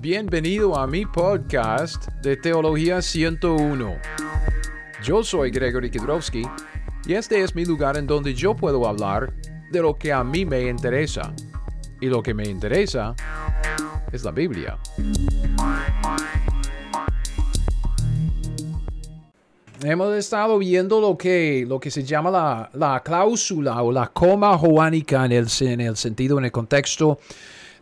Bienvenido a mi podcast de Teología 101. Yo soy Gregory Kidrowski y este es mi lugar en donde yo puedo hablar de lo que a mí me interesa. Y lo que me interesa es la Biblia. Hemos estado viendo lo que, lo que se llama la, la cláusula o la coma joánica en el, en el sentido, en el contexto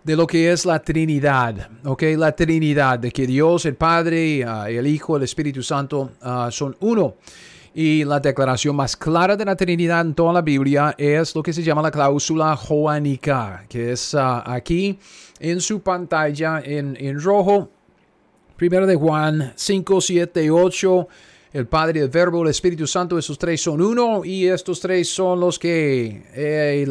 de lo que es la Trinidad, ¿ok? La Trinidad, de que Dios, el Padre, uh, el Hijo, el Espíritu Santo uh, son uno. Y la declaración más clara de la Trinidad en toda la Biblia es lo que se llama la cláusula joánica, que es uh, aquí en su pantalla en, en rojo. Primero de Juan 5, 7, 8 el Padre, el Verbo, el Espíritu Santo, esos tres son uno y estos tres son los que, eh,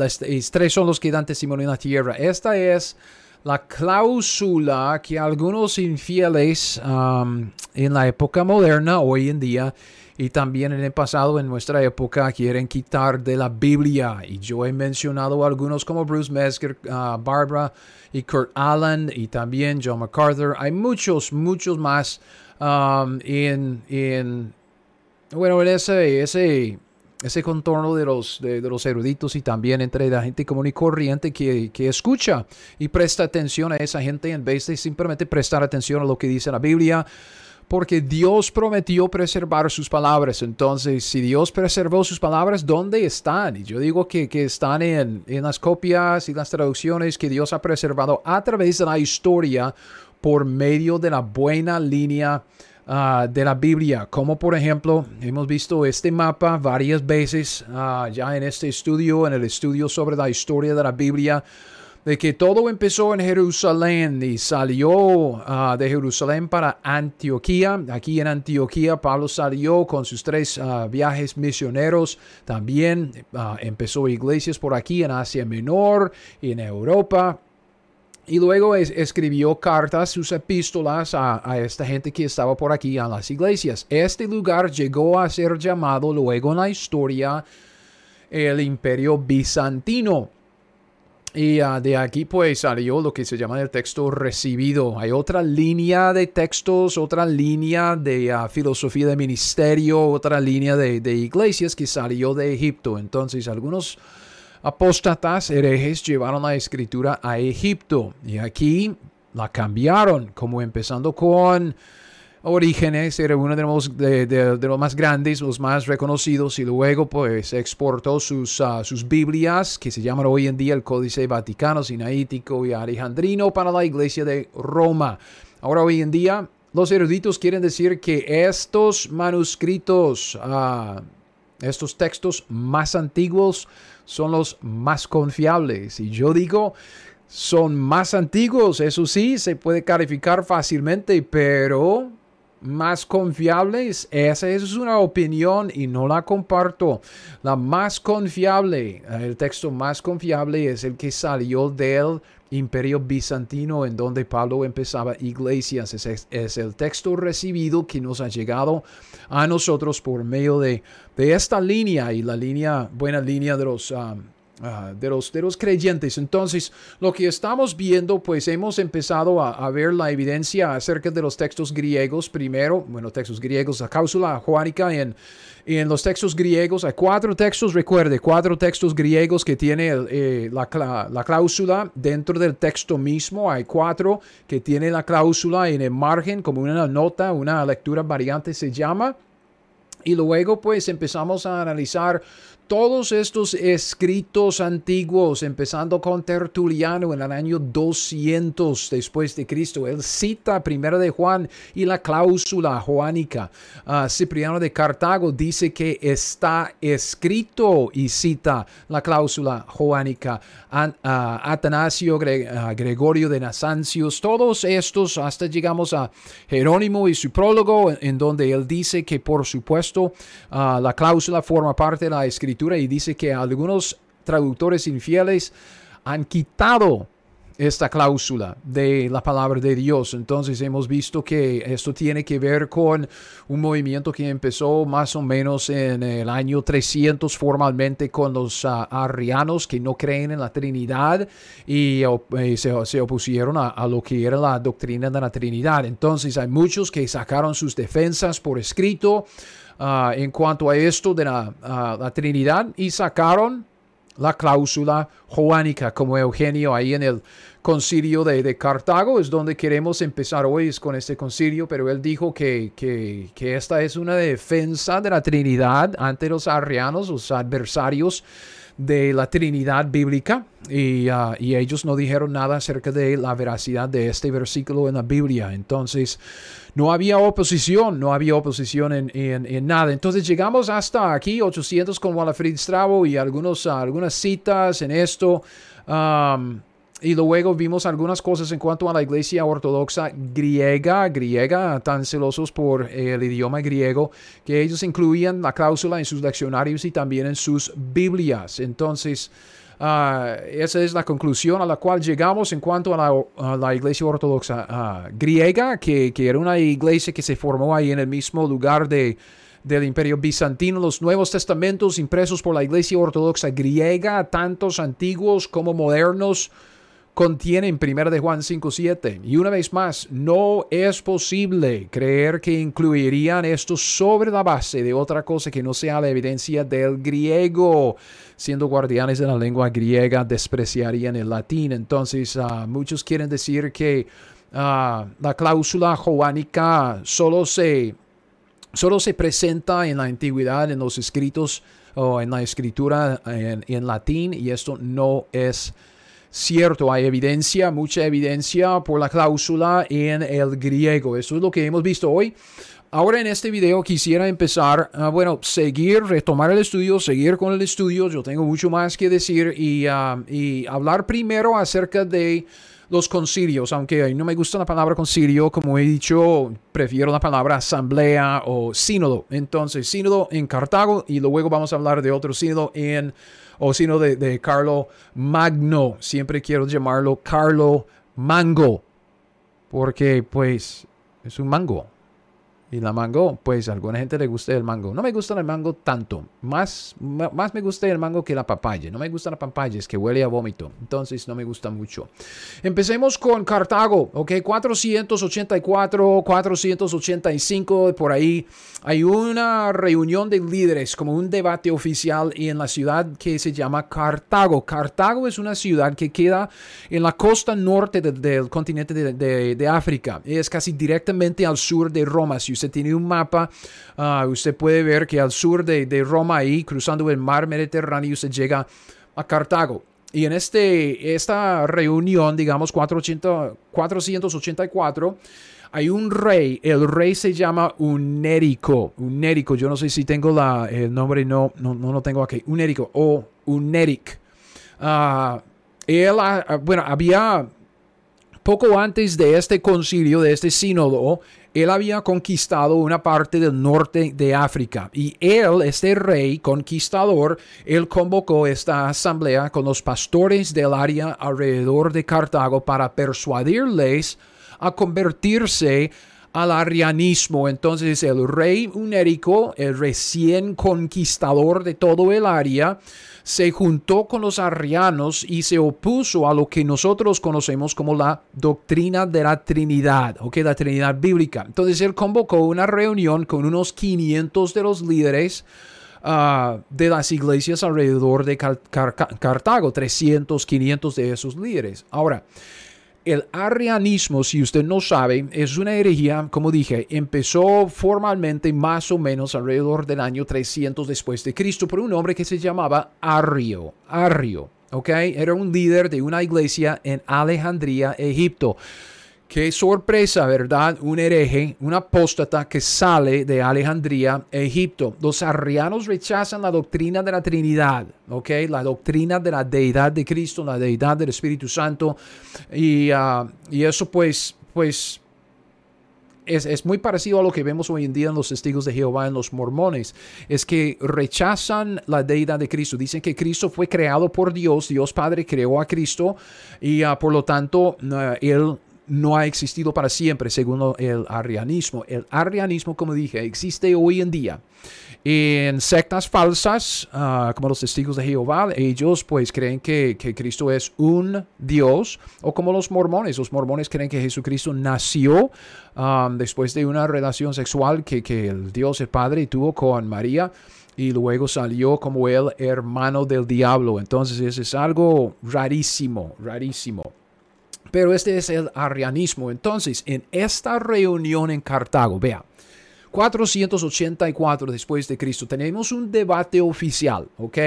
tres son los que dan testimonio en la tierra. Esta es la cláusula que algunos infieles en la época moderna, hoy en día, y también en el pasado, en nuestra época, quieren quitar de la Biblia. Y yo he mencionado algunos como Bruce Mesker, uh, Barbara y Kurt Allen, y también John MacArthur. Hay muchos, muchos más um, en, en, bueno, en ese, ese, ese contorno de los, de, los eruditos y también entre la gente común y corriente que, que, escucha y presta atención a esa gente en vez de simplemente prestar atención a lo que dice la Biblia. Porque Dios prometió preservar sus palabras. Entonces, si Dios preservó sus palabras, ¿dónde están? Y yo digo que, que están en, en las copias y las traducciones que Dios ha preservado a través de la historia por medio de la buena línea uh, de la Biblia, como por ejemplo hemos visto este mapa varias veces uh, ya en este estudio, en el estudio sobre la historia de la Biblia, de que todo empezó en Jerusalén y salió uh, de Jerusalén para Antioquía. Aquí en Antioquía Pablo salió con sus tres viajes misioneros. También empezó iglesias por aquí en Asia Menor y en Europa. Y luego escribió cartas, sus epístolas a, esta gente que estaba por aquí en las iglesias. Este lugar llegó a ser llamado luego en la historia el imperio bizantino. Y ah, de aquí pues salió lo que se llama el texto recibido. Hay otra línea de textos, otra línea de ah, filosofía de ministerio, otra línea de, de iglesias que salió de Egipto. Entonces algunos apóstatas herejes llevaron la escritura a Egipto y aquí la cambiaron, como empezando con Orígenes, era uno de los, de, los, más grandes, los más reconocidos, y luego pues exportó sus, uh, sus Biblias, que se llaman hoy en día el Códice Vaticano, Sinaítico y Alejandrino, para la iglesia de Roma. Ahora hoy en día, los eruditos quieren decir que estos manuscritos, uh, estos textos más antiguos, son los más confiables. Y yo digo, son más antiguos, eso sí, se puede calificar fácilmente, pero más confiables, esa es una opinión y no la comparto. La más confiable, el texto más confiable es el que salió del imperio bizantino en donde Pablo empezaba iglesias. Es, el texto recibido que nos ha llegado a nosotros por medio de, de esta línea y la línea, buena línea de los... Um, uh, de, los, de los creyentes. Entonces, lo que estamos viendo, pues hemos empezado a, ver la evidencia acerca de los textos griegos. Primero, bueno, textos griegos, la cáusula juánica en, en los textos griegos, hay cuatro textos, recuerde, cuatro textos griegos que tiene eh, la, la, cláusula dentro del texto mismo. Hay cuatro que tiene la cláusula en el margen como una nota, una lectura variante se llama. Y luego pues empezamos a analizar todos estos escritos antiguos, empezando con Tertuliano en el año 200 después de Cristo, él cita primero de Juan y la cláusula joánica. Uh, Cipriano de Cartago dice que está escrito y cita la cláusula joánica. Ah, Atanasio, ah, Gregorio de Nazancios, todos estos, hasta llegamos a Jerónimo y su prólogo, en donde él dice que por supuesto la cláusula forma parte de la escritura y dice que algunos traductores infieles han quitado esta cláusula de la palabra de Dios. Entonces hemos visto que esto tiene que ver con un movimiento que empezó más o menos en el año 300 formalmente con los uh, arrianos que no creen en la Trinidad y, eh, se, opusieron a, lo que era la doctrina de la Trinidad. Entonces hay muchos que sacaron sus defensas por escrito uh, en cuanto a esto de la, uh, la Trinidad y sacaron la cláusula joánica, como Eugenio ahí en el concilio de, Cartago, es donde queremos empezar hoy es con este concilio, pero él dijo que, que, que, esta es una defensa de la Trinidad ante los arrianos, los adversarios de la Trinidad bíblica, y, uh, y, ellos no dijeron nada acerca de la veracidad de este versículo en la Biblia. Entonces, no había oposición, no había oposición en, en, nada. Entonces llegamos hasta aquí, 800 con Walafrid Strabo y algunos, algunas citas en esto. Y luego vimos algunas cosas en cuanto a la iglesia ortodoxa griega, griega, tan celosos por el idioma griego, que ellos incluían la cláusula en sus leccionarios y también en sus Biblias. Entonces, Ah, esa es la conclusión a la cual llegamos en cuanto a la, iglesia ortodoxa ah, griega, que, era una iglesia que se formó ahí en el mismo lugar de, del imperio bizantino. Los Nuevos Testamentos impresos por la iglesia ortodoxa griega, tantos antiguos como modernos, contienen 1 de Juan 5.7. Y una vez más, no es posible creer que incluirían esto sobre la base de otra cosa que no sea la evidencia del griego. Siendo guardianes de la lengua griega, despreciarían el latín. Entonces, ah, muchos quieren decir que ah, la cláusula joánica solo se, solo se presenta en la antigüedad, en los escritos o en la escritura en, en latín, y esto no es cierto, hay evidencia, mucha evidencia por la cláusula en el griego. Eso es lo que hemos visto hoy. Ahora en este video quisiera empezar a, bueno, seguir, retomar el estudio, seguir con el estudio. Yo tengo mucho más que decir y, ah, hablar primero acerca de los concilios, aunque no me gusta la palabra concilio, como he dicho, prefiero la palabra asamblea o sínodo. Entonces, sínodo en Cartago y luego vamos a hablar de otro sínodo en o sino de, de Carlo Magno. Siempre quiero llamarlo Carlo Mango, porque pues es un mango. Y la mango, pues a alguna gente le gusta el mango. No me gusta el mango tanto. Más, más me gusta el mango que la papaya. No me gusta la papaya, es que huele a vómito. Entonces no me gusta mucho. Empecemos con Cartago, ¿ok? 484, 485, por ahí. Hay una reunión de líderes, como un debate oficial en la ciudad que se llama Cartago. Cartago es una ciudad que queda en la costa norte del continente de, de, África. Es casi directamente al sur de Roma usted tiene un mapa, ah, usted puede ver que al sur de, de, Roma, ahí cruzando el mar Mediterráneo, usted llega a Cartago. Y en este, esta reunión, digamos 484, hay un rey, el rey se llama Unérico, Unérico, yo no sé si tengo la, el nombre, no, no, no lo tengo aquí, Unérico o Unéric. Uh, él, ah, bueno, había poco antes de este concilio, de este sínodo, él había conquistado una parte del norte de África y él, este rey conquistador, él convocó esta asamblea con los pastores del área alrededor de Cartago para persuadirles a convertirse al arianismo. Entonces el rey unérico, el recién conquistador de todo el área, se juntó con los arrianos y se opuso a lo que nosotros conocemos como la doctrina de la Trinidad, que la Trinidad bíblica. Entonces él convocó una reunión con unos 500 de los líderes ah, de las iglesias alrededor de Cartago, 300, 500 de esos líderes. Ahora, el arrianismo, si usted no sabe, es una herejía, como dije, empezó formalmente más o menos alrededor del año 300 después de Cristo por un hombre que se llamaba Arrio. Arrio, ¿ok? Era un líder de una iglesia en Alejandría, Egipto. Qué sorpresa, ¿verdad? Un hereje, un apóstata que sale de Alejandría, Egipto. Los arrianos rechazan la doctrina de la Trinidad, ¿ok? La doctrina de la deidad de Cristo, la deidad del Espíritu Santo. Y, ah, y eso pues, pues es, muy parecido a lo que vemos hoy en día en los testigos de Jehová, en los mormones, es que rechazan la deidad de Cristo. Dicen que Cristo fue creado por Dios, Dios Padre creó a Cristo y ah, por lo tanto Él no ha existido para siempre, según el arrianismo. El arrianismo, como dije, existe hoy en día en sectas falsas, ah, como los testigos de Jehová, ellos pues creen que, Cristo es un Dios, o como los mormones, los mormones creen que Jesucristo nació ah, después de una relación sexual que, que el Dios, el Padre, tuvo con María y luego salió como el hermano del diablo. Entonces eso es algo rarísimo, rarísimo. Pero este es el arrianismo. Entonces, en esta reunión en Cartago, vea, 484 después de Cristo, tenemos un debate oficial, ¿ok?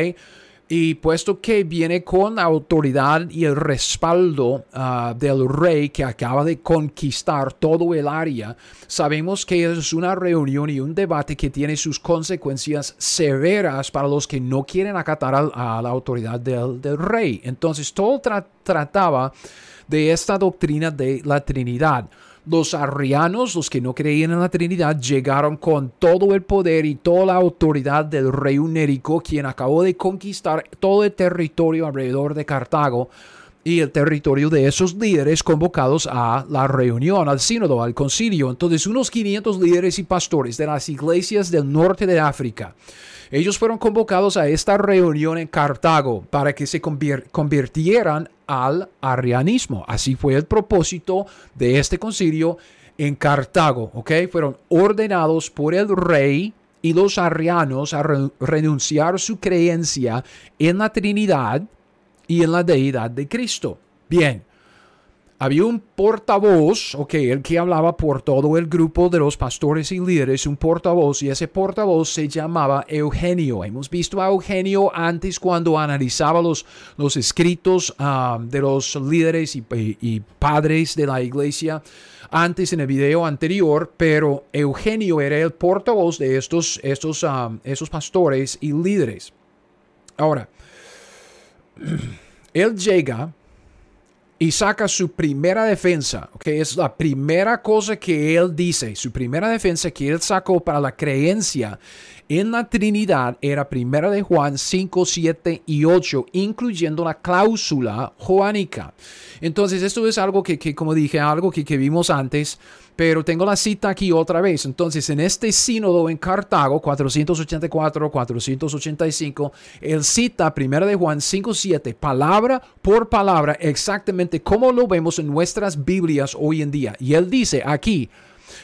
Y puesto que viene con la autoridad y el respaldo ah, del rey que acaba de conquistar todo el área, sabemos que es una reunión y un debate que tiene sus consecuencias severas para los que no quieren acatar a, la autoridad del, rey. Entonces todo trataba de esta doctrina de la Trinidad. Los arrianos, los que no creían en la Trinidad, llegaron con todo el poder y toda la autoridad del rey unérico, quien acabó de conquistar todo el territorio alrededor de Cartago y el territorio de esos líderes convocados a la reunión, al sínodo, al concilio. Entonces, unos 500 líderes y pastores de las iglesias del norte de África ellos fueron convocados a esta reunión en Cartago para que se convirtieran al arrianismo. Así fue el propósito de este concilio en Cartago, ¿ok? Fueron ordenados por el rey y los arrianos a renunciar su creencia en la Trinidad y en la deidad de Cristo. Bien, había un portavoz, ok, el que hablaba por todo el grupo de los pastores y líderes, un portavoz, y ese portavoz se llamaba Eugenio. Hemos visto a Eugenio antes cuando analizaba los, los escritos ah, de los líderes y, padres de la iglesia, antes en el video anterior, pero Eugenio era el portavoz de estos, estos, estos pastores y líderes. Ahora, él llega y saca su primera defensa, que es la primera cosa que él dice, su primera defensa que él sacó para la creencia en la Trinidad era primera de Juan 5, 7 y 8, incluyendo la cláusula joánica. Entonces, esto es algo que, como dije, algo que, que vimos antes pero tengo la cita aquí otra vez. Entonces, en este sínodo en Cartago, 484-485, él cita 1 de Juan 5.7, palabra por palabra, exactamente como lo vemos en nuestras Biblias hoy en día. Y él dice aquí,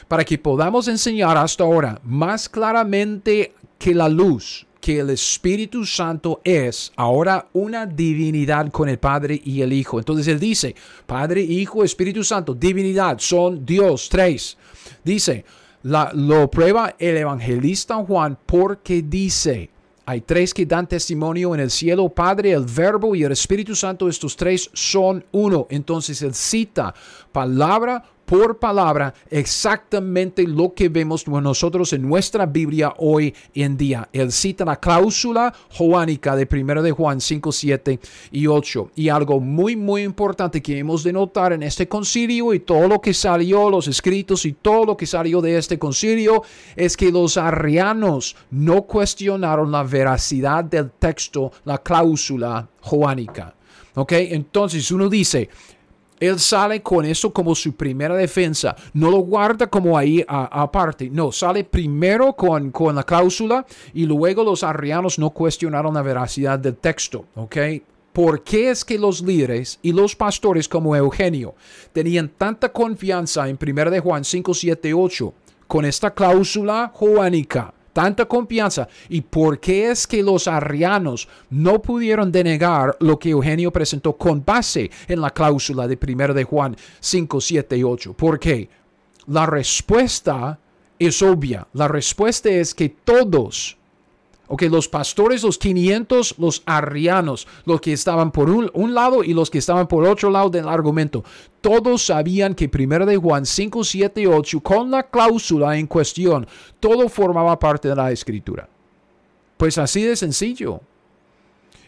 para que podamos enseñar hasta ahora más claramente que la luz, que el Espíritu Santo es ahora una divinidad con el Padre y el Hijo. Entonces él dice, Padre, Hijo, Espíritu Santo, divinidad, son Dios, tres. Dice, lo prueba el evangelista Juan porque dice, hay tres que dan testimonio en el cielo, Padre, el Verbo y el Espíritu Santo, estos tres son uno. Entonces él cita palabra por palabra exactamente lo que vemos nosotros en nuestra Biblia hoy en día. Él cita la cláusula joánica de 1 de Juan 5, 7 y 8. Y algo muy, muy importante que hemos de notar en este concilio y todo lo que salió, los escritos y todo lo que salió de este concilio, es que los arrianos no cuestionaron la veracidad del texto, la cláusula joánica. ¿Ok? Entonces uno dice, él sale con eso como su primera defensa. No lo guarda como ahí aparte. No, sale primero con, con la cláusula y luego los arrianos no cuestionaron la veracidad del texto. ¿Ok? ¿Por qué es que los líderes y los pastores como Eugenio tenían tanta confianza en 1 de Juan 5, 7, 8 con esta cláusula joánica? Tanta confianza y por qué es que los arrianos no pudieron denegar lo que Eugenio presentó con base en la cláusula de 1 de Juan 5, 7 y 8. ¿Por qué? La respuesta es obvia. La respuesta es que todos Ok, los pastores, los 500, los arrianos, los que estaban por un, lado y los que estaban por otro lado del argumento, todos sabían que primero de Juan 5, 7 y 8, con la cláusula en cuestión, todo formaba parte de la escritura. Pues así de sencillo.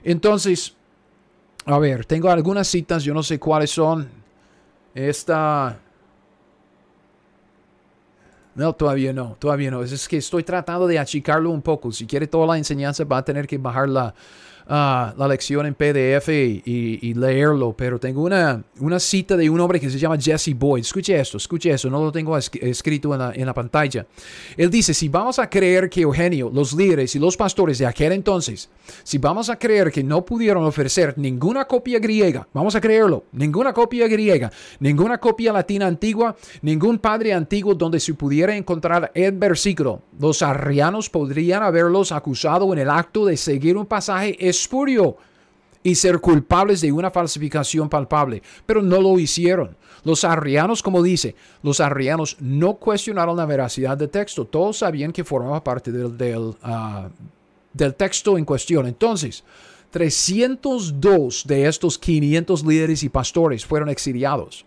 Entonces, a ver, tengo algunas citas, yo no sé cuáles son. Esta... No, todavía no, todavía no. Es que estoy tratando de achicarlo un poco. Si quiere toda la enseñanza va a tener que bajar la, Ah, la lección en PDF y, leerlo, pero tengo una, una cita de un hombre que se llama Jesse Boyd. Escuche esto, escuche esto, no lo tengo escrito en la, en la pantalla. Él dice, si vamos a creer que Eugenio, los líderes y los pastores de aquel entonces, si vamos a creer que no pudieron ofrecer ninguna copia griega, vamos a creerlo, ninguna copia griega, ninguna copia latina antigua, ningún padre antiguo donde se pudiera encontrar el versículo, los arrianos podrían haberlos acusado en el acto de seguir un pasaje espurio y ser culpables de una falsificación palpable, pero no lo hicieron. Los arrianos, como dice, los arrianos no cuestionaron la veracidad del texto, todos sabían que formaba parte del, del, ah, texto en cuestión. Entonces, 302 de estos 500 líderes y pastores fueron exiliados.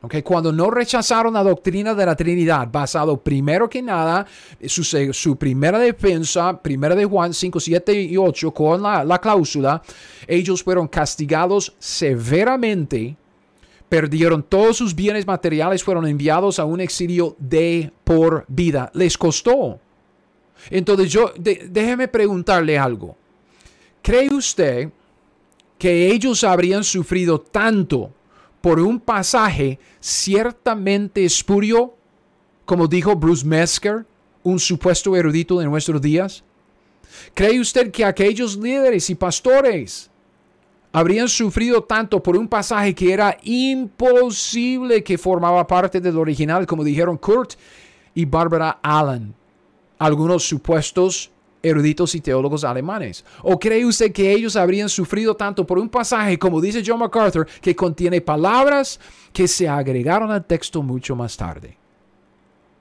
Okay, cuando no rechazaron la doctrina de la Trinidad, basado primero que nada, su, su primera defensa, primera de Juan 5, 7 y 8, con la, la cláusula, ellos fueron castigados severamente, perdieron todos sus bienes materiales, fueron enviados a un exilio de por vida. Les costó. Entonces yo, déjeme preguntarle algo. ¿Cree usted que ellos habrían sufrido tanto? Por un pasaje ciertamente espurio, como dijo Bruce Mesker, un supuesto erudito de nuestros días? ¿Cree usted que aquellos líderes y pastores habrían sufrido tanto por un pasaje que era imposible que formaba parte del original, como dijeron Kurt y Barbara Allen, algunos supuestos eruditos y teólogos alemanes? ¿O cree usted que ellos habrían sufrido tanto por un pasaje, como dice John MacArthur, que contiene palabras que se agregaron al texto mucho más tarde?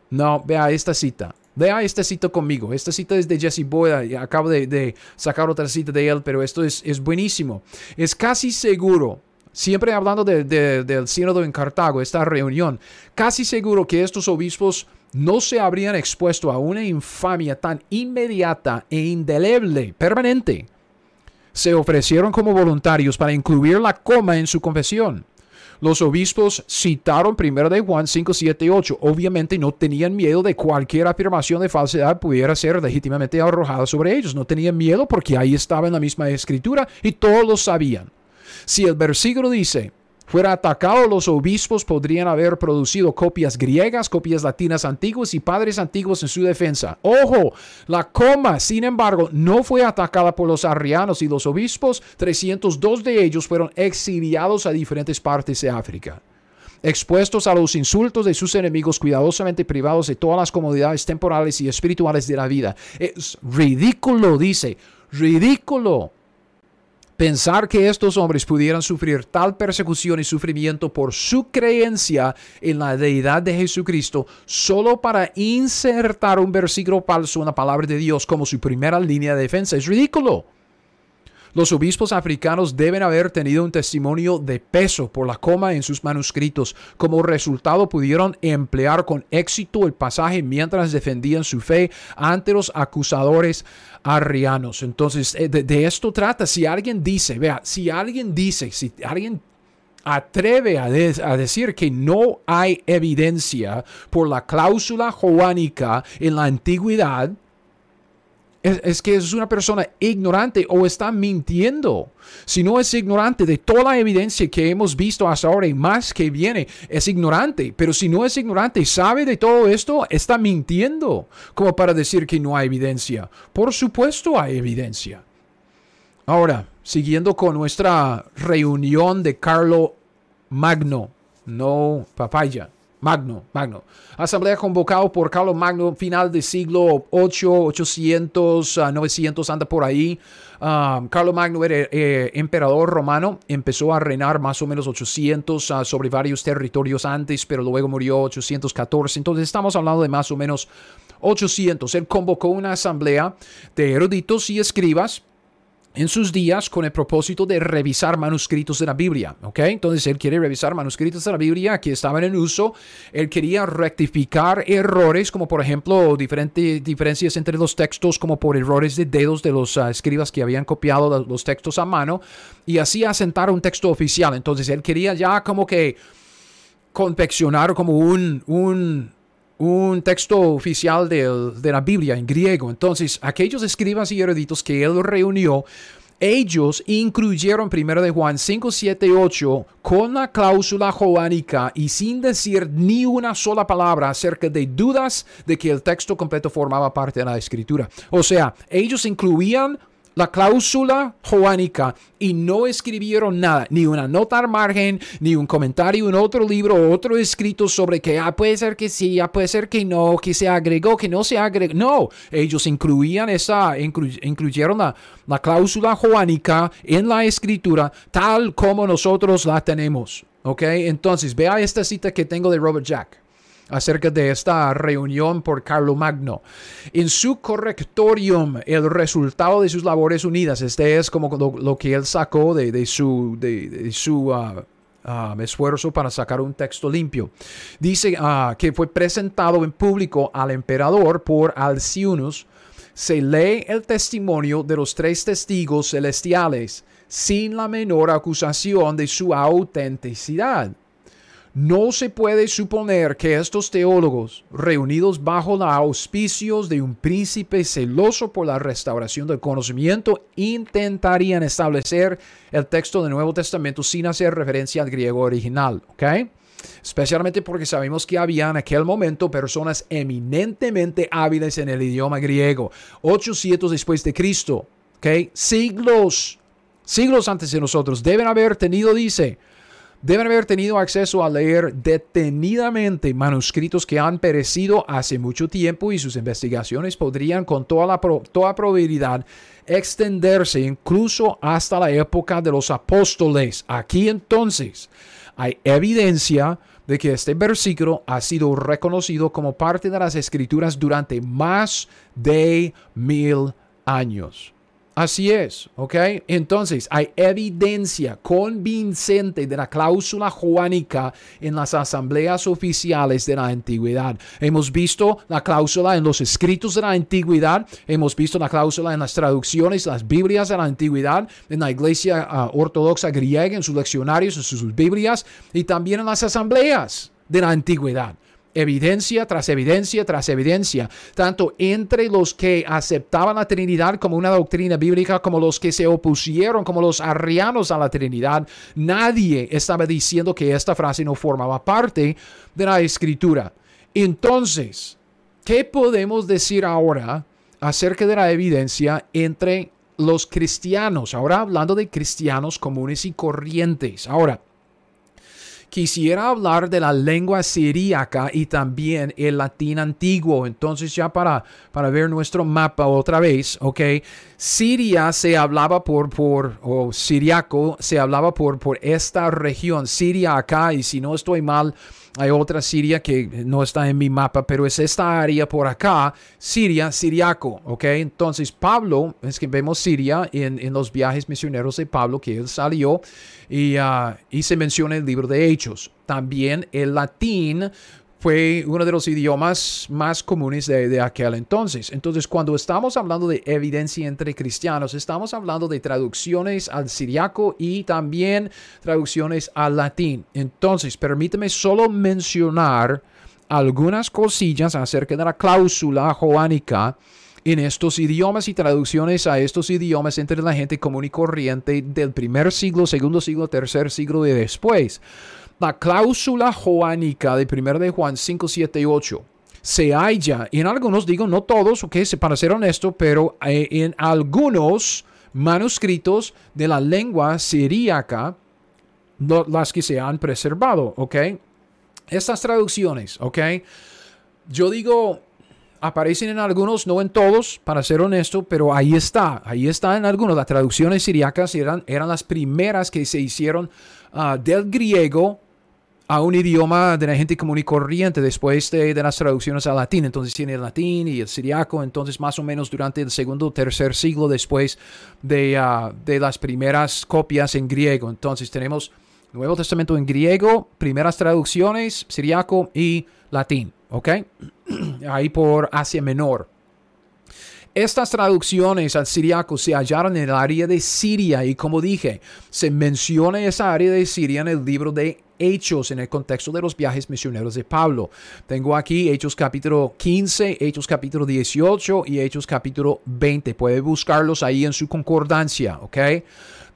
No, vea esta cita. Vea esta cita conmigo. Esta cita es de Jesse Boyd. Acabo de, sacar otra cita de él, pero esto es, es buenísimo. Es casi seguro siempre hablando del sínodo en Cartago, esta reunión, casi seguro que estos obispos no se habrían expuesto a una infamia tan inmediata e indeleble, permanente. Se ofrecieron como voluntarios para incluir la coma en su confesión. Los obispos citaron primero de Juan 5, 7 y 8. Obviamente no tenían miedo de cualquier afirmación de falsedad pudiera ser legítimamente arrojada sobre ellos. No tenían miedo porque ahí estaba en la misma escritura y todos lo sabían. Si el versículo dice, fuera atacado, los obispos podrían haber producido copias griegas, copias latinas antiguas y padres antiguos en su defensa. Ojo, la coma, sin embargo, no fue atacada por los arrianos y los obispos, 302 de ellos fueron exiliados a diferentes partes de África expuestos a los insultos de sus enemigos, cuidadosamente privados de todas las comodidades temporales y espirituales de la vida. Es ridículo, dice, ridículo Pensar que estos hombres pudieran sufrir tal persecución y sufrimiento por su creencia en la deidad de Jesucristo solo para insertar un versículo falso en la palabra de Dios como su primera línea de defensa es ridículo. Los obispos africanos deben haber tenido un testimonio de peso por la coma en sus manuscritos. Como resultado pudieron emplear con éxito el pasaje mientras defendían su fe ante los acusadores arrianos. Entonces, eh, de, esto trata. Si alguien dice, vea, si alguien dice, si alguien atreve a, a, decir que no hay evidencia por la cláusula joánica en la antigüedad, es, que es una persona ignorante o está mintiendo. Si no es ignorante de toda la evidencia que hemos visto hasta ahora y más que viene, es ignorante. Pero si no es ignorante y sabe de todo esto, está mintiendo como para decir que no hay evidencia. Por supuesto hay evidencia. Ahora, siguiendo con nuestra reunión de Carlo Magno, no papaya. Magno, Magno. Asamblea convocado por Carlos Magno, final del siglo 8, 800, 900, anda por ahí. Um, Carlos Magno era eh, emperador romano, empezó a reinar más o menos 800 uh, sobre varios territorios antes, pero luego murió 814. Entonces estamos hablando de más o menos 800. Él convocó una asamblea de eruditos y escribas en sus días con el propósito de revisar manuscritos de la Biblia. ¿ok? Entonces él quiere revisar manuscritos de la Biblia que estaban en uso. Él quería rectificar errores, como por ejemplo diferentes diferencias entre los textos, como por errores de dedos de los ah, escribas que habían copiado los textos a mano, y así asentar un texto oficial. Entonces él quería ya como que confeccionar como un, un un texto oficial de, la Biblia en griego. Entonces, aquellos escribas y eruditos que él reunió ellos incluyeron primero de Juan 5, 7, 8 con la cláusula joánica y sin decir ni una sola palabra acerca de dudas de que el texto completo formaba parte de la escritura. O sea, ellos incluían la cláusula joánica y no escribieron nada, ni una nota al margen, ni un comentario en otro libro, otro escrito sobre que ah, puede ser que sí, ah, puede ser que no, que se agregó, que no se agregó. No, ellos incluían esa, incluyeron la, la cláusula joánica en la escritura tal como nosotros la tenemos. ¿Ok? Entonces, vea esta cita que tengo de Robert Jack acerca de esta reunión por Carlo Magno. En su correctorium, el resultado de sus labores unidas, este es como lo, que él sacó de, su, de, su ah, ah, esfuerzo para sacar un texto limpio. Dice ah, que fue presentado en público al emperador por Alciunus. Se lee el testimonio de los tres testigos celestiales sin la menor acusación de su autenticidad. No se puede suponer que estos teólogos, reunidos bajo los auspicios de un príncipe celoso por la restauración del conocimiento, intentarían establecer el texto del Nuevo Testamento sin hacer referencia al griego original, ¿ok? Especialmente porque sabemos que había en aquel momento personas eminentemente hábiles en el idioma griego, 800 después de Cristo, ¿ok? Siglos, siglos antes de nosotros, deben haber tenido, dice, deben haber tenido acceso a leer detenidamente manuscritos que han perecido hace mucho tiempo y sus investigaciones podrían con toda, la toda probabilidad extenderse incluso hasta la época de los apóstoles. Aquí entonces hay evidencia de que este versículo ha sido reconocido como parte de las escrituras durante más de mil años. Así es, ¿ok? Entonces, hay evidencia convincente de la cláusula juánica en las asambleas oficiales de la antigüedad. Hemos visto la cláusula en los escritos de la antigüedad, hemos visto la cláusula en las traducciones, las Biblias de la antigüedad, en la iglesia ah, ortodoxa griega, en sus leccionarios, en sus Biblias, y también en las asambleas de la antigüedad evidencia tras evidencia tras evidencia, tanto entre los que aceptaban la Trinidad como una doctrina bíblica, como los que se opusieron, como los arrianos a la Trinidad. Nadie estaba diciendo que esta frase no formaba parte de la escritura. Entonces, ¿qué podemos decir ahora acerca de la evidencia entre los cristianos? Ahora hablando de cristianos comunes y corrientes. Ahora, quisiera hablar de la lengua siríaca y también el latín antiguo. Entonces ya para, para ver nuestro mapa otra vez, ¿ok? Siria se hablaba por, por, o siriaco se hablaba por, por esta región, Siria acá, y si no estoy mal, hay otra Siria que no está en mi mapa, pero es esta área por acá, Siria, siriaco, ¿ok? Entonces Pablo, es que vemos Siria en, en los viajes misioneros de Pablo, que él salió y, uh, y se menciona el libro de Hechos. También el latín fue uno de los idiomas más comunes de, aquel entonces. Entonces, cuando estamos hablando de evidencia entre cristianos, estamos hablando de traducciones al siriaco y también traducciones al latín. Entonces, permíteme solo mencionar algunas cosillas acerca de la cláusula joánica en estos idiomas y traducciones a estos idiomas entre la gente común y corriente del primer siglo, segundo siglo, tercer siglo y después. La cláusula joánica de 1 de Juan 5, 7 y 8 se halla en algunos, digo no todos, ok, para ser honesto, pero eh, en algunos manuscritos de la lengua siríaca, las que se han preservado, ok. Estas traducciones, ok. Yo digo, aparecen en algunos, no en todos, para ser honesto, pero ahí está, ahí está en algunos. Las traducciones siríacas eran, eran las primeras que se hicieron ah, del griego a un idioma de la gente común y corriente después de, las traducciones al latín. Entonces tiene el latín y el siriaco. Entonces más o menos durante el segundo o tercer siglo después de, ah, de las primeras copias en griego. Entonces tenemos Nuevo Testamento en griego, primeras traducciones, siriaco y latín. ¿Ok? Ahí por Asia Menor. Estas traducciones al siriaco se hallaron en el área de Siria y como dije, se menciona esa área de Siria en el libro de hechos en el contexto de los viajes misioneros de Pablo. Tengo aquí Hechos capítulo 15, Hechos capítulo 18 y Hechos capítulo 20. Puede buscarlos ahí en su concordancia, ¿ok?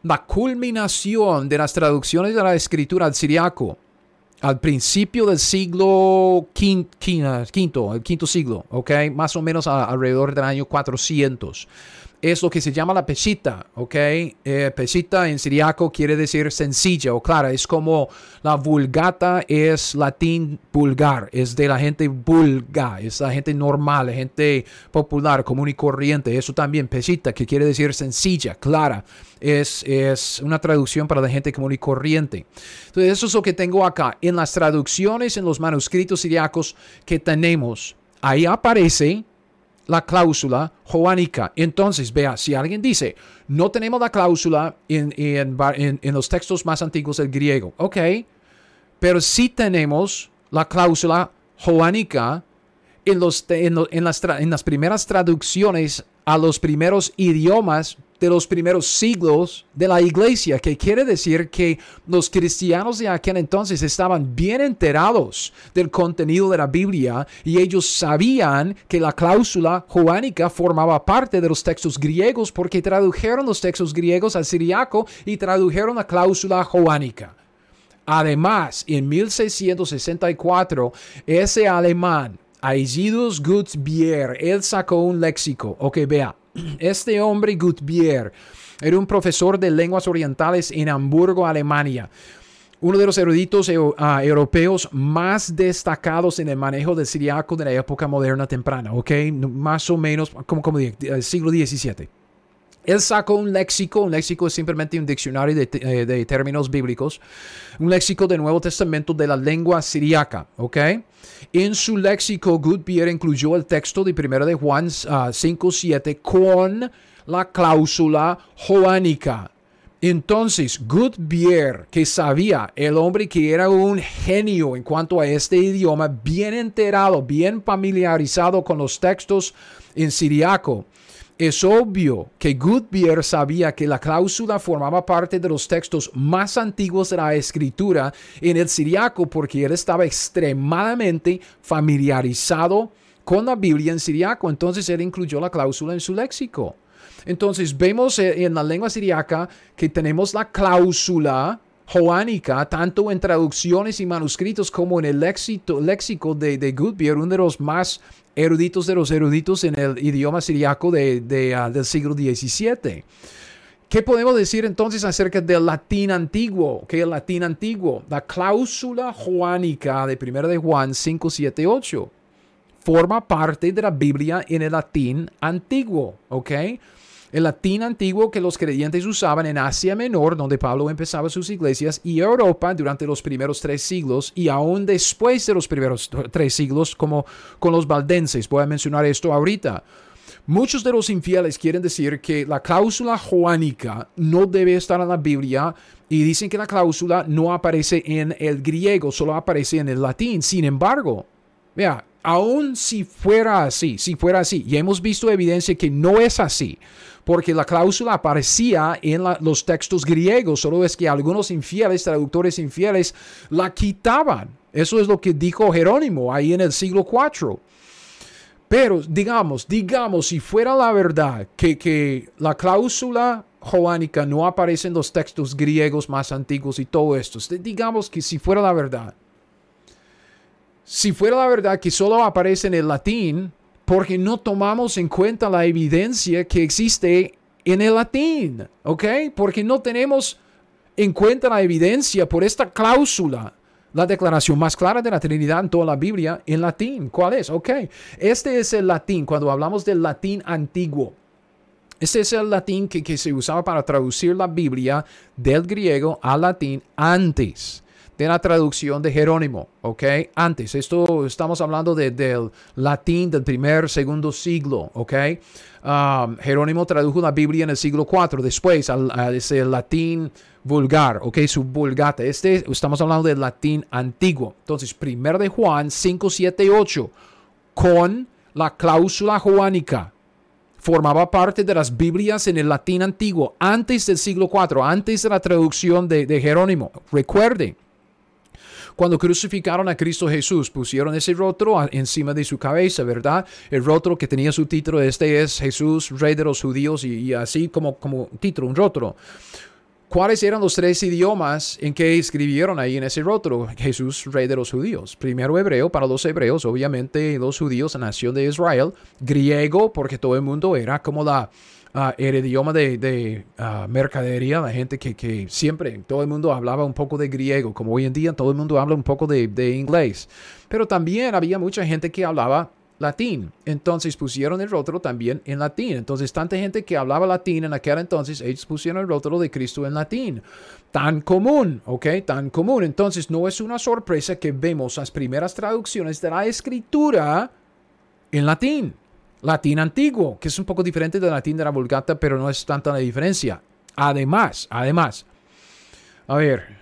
La culminación de las traducciones de la escritura al siriaco al principio del siglo quinto, el quinto siglo, ¿ok? Más o menos alrededor del año 400 es lo que se llama la pesita, ¿ok? Eh, pesita en siriaco quiere decir sencilla o clara, es como la vulgata es latín vulgar, es de la gente vulga, es la gente normal, gente popular, común y corriente, eso también, pesita, que quiere decir sencilla, clara, es, es una traducción para la gente común y corriente. Entonces, eso es lo que tengo acá. En las traducciones, en los manuscritos siriacos que tenemos, ahí aparece la cláusula joánica. Entonces, vea, si alguien dice, no tenemos la cláusula en, en, los textos más antiguos del griego, ok, pero sí tenemos la cláusula joánica en, los, en, las, en las primeras traducciones a los primeros idiomas de los primeros siglos de la iglesia, que quiere decir que los cristianos de aquel entonces estaban bien enterados del contenido de la Biblia y ellos sabían que la cláusula joánica formaba parte de los textos griegos porque tradujeron los textos griegos al siriaco y tradujeron la cláusula joánica. Además, en 1664, ese alemán, Aizidus Gutsbier, él sacó un léxico. Ok, vea, este hombre Gutbier era un profesor de lenguas orientales en Hamburgo, Alemania. Uno de los eruditos ah, europeos más destacados en el manejo del siriaco de la época moderna temprana, ¿ok? Más o menos como, como el siglo XVII. Él sacó un léxico, un léxico es simplemente un diccionario de, eh, de, términos bíblicos, un léxico del Nuevo Testamento de la lengua siriaca, ¿ok? En su léxico, Goodbeer incluyó el texto de 1 de Juan 5.7 ah, con la cláusula joánica. Entonces, Goodbeer, que sabía, el hombre que era un genio en cuanto a este idioma, bien enterado, bien familiarizado con los textos en siriaco, es obvio que Goodbeer sabía que la cláusula formaba parte de los textos más antiguos de la escritura en el siriaco porque él estaba extremadamente familiarizado con la Biblia en siriaco. Entonces él incluyó la cláusula en su léxico. Entonces vemos eh, en la lengua siriaca que tenemos la cláusula joánica, tanto en traducciones y manuscritos como en el léxico, de, de Goodbeer, uno de los más eruditos de los eruditos en el idioma siriaco de, ah, del siglo XVII. ¿Qué podemos decir entonces acerca del latín antiguo? ¿Qué es el latín antiguo? La cláusula joánica de 1 de Juan 5, 7, 8 forma parte de la Biblia en el latín antiguo, ¿ok? El latín antiguo que los creyentes usaban en Asia Menor, donde Pablo empezaba sus iglesias, y Europa durante los primeros tres siglos, y aún después de los primeros tres siglos, como con los valdenses. Voy a mencionar esto ahorita. Muchos de los infieles quieren decir que la cláusula joánica no debe estar en la Biblia y dicen que la cláusula no aparece en el griego, solo aparece en el latín. Sin embargo, vea, aún si fuera así, si fuera así, y hemos visto evidencia que no es así, porque la cláusula aparecía en los textos griegos, solo es que algunos infieles, traductores infieles, la quitaban. Eso es lo que dijo Jerónimo ahí en el siglo IV. Pero digamos, digamos, si fuera la verdad que, que la cláusula joánica no aparece en los textos griegos más antiguos y todo esto, digamos que si fuera la verdad, si fuera la verdad que solo aparece en el latín, porque no tomamos en cuenta la evidencia que existe en el latín, ¿ok? Porque no tenemos en cuenta la evidencia por esta cláusula, la declaración más clara de la Trinidad en toda la Biblia en latín. ¿Cuál es? Ok, este es el latín, cuando hablamos del latín antiguo. Este es el latín que, que se usaba para traducir la Biblia del griego al latín antes de la traducción de Jerónimo, ¿ok? Antes, esto estamos hablando del latín del primer, segundo siglo, ¿ok? Um, Jerónimo tradujo la Biblia en el siglo IV, después al, ese latín vulgar, ¿ok? Su vulgata. Este, estamos hablando del latín antiguo. Entonces, primero de Juan 5, 7, 8, con la cláusula joánica, formaba parte de las Biblias en el latín antiguo antes del siglo IV, antes de la traducción de, de Jerónimo. Recuerde, Cuando crucificaron a Cristo Jesús, pusieron ese rótulo encima de su cabeza, ¿verdad? El rótulo que tenía su título, este es Jesús, Rey de los Judíos, y, así como, como título, un rótulo. ¿Cuáles eran los tres idiomas en que escribieron ahí en ese rótulo? Jesús, rey de los judíos. Primero hebreo para los hebreos, obviamente los judíos, nación de Israel. Griego, porque todo el mundo era como la, uh, el idioma de, ah, mercadería, la gente que, que, siempre, todo el mundo hablaba un poco de griego, como hoy en día todo el mundo habla un poco de, de inglés. Pero también había mucha gente que hablaba latín. Entonces pusieron el rótulo también en latín. Entonces, tanta gente que hablaba latín en aquel entonces, ellos pusieron el rótulo de Cristo en latín. Tan común, ¿ok? Tan común. Entonces, no es una sorpresa que vemos las primeras traducciones de la escritura en latín. Latín antiguo, que es un poco diferente del latín de la Vulgata, pero no es tanta la diferencia. Además, además, a ver,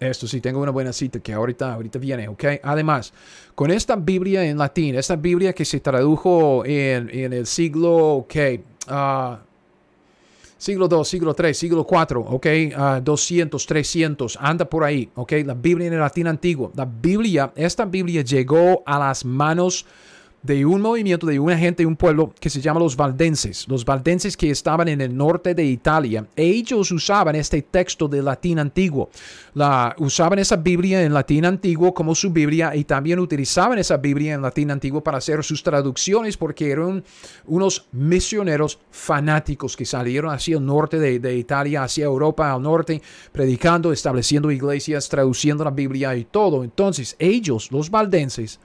esto sí, tengo una buena cita que ahorita, ahorita viene, ¿ok? Además, con esta Biblia en latín, esta Biblia que se tradujo en, el siglo, ok, uh, siglo 2, siglo 3, siglo 4, ok, 200, 300, anda por ahí, ok, la Biblia en el latín antiguo. La Biblia, esta Biblia llegó a las manos de un movimiento, de una gente, de un pueblo que se llama los valdenses. Los valdenses que estaban en el norte de Italia. Ellos usaban este texto de latín antiguo. La, usaban esa Biblia en latín antiguo como su Biblia y también utilizaban esa Biblia en latín antiguo para hacer sus traducciones porque eran unos misioneros fanáticos que salieron hacia el norte de, de Italia, hacia Europa al norte, predicando, estableciendo iglesias, traduciendo la Biblia y todo. Entonces ellos, los valdenses,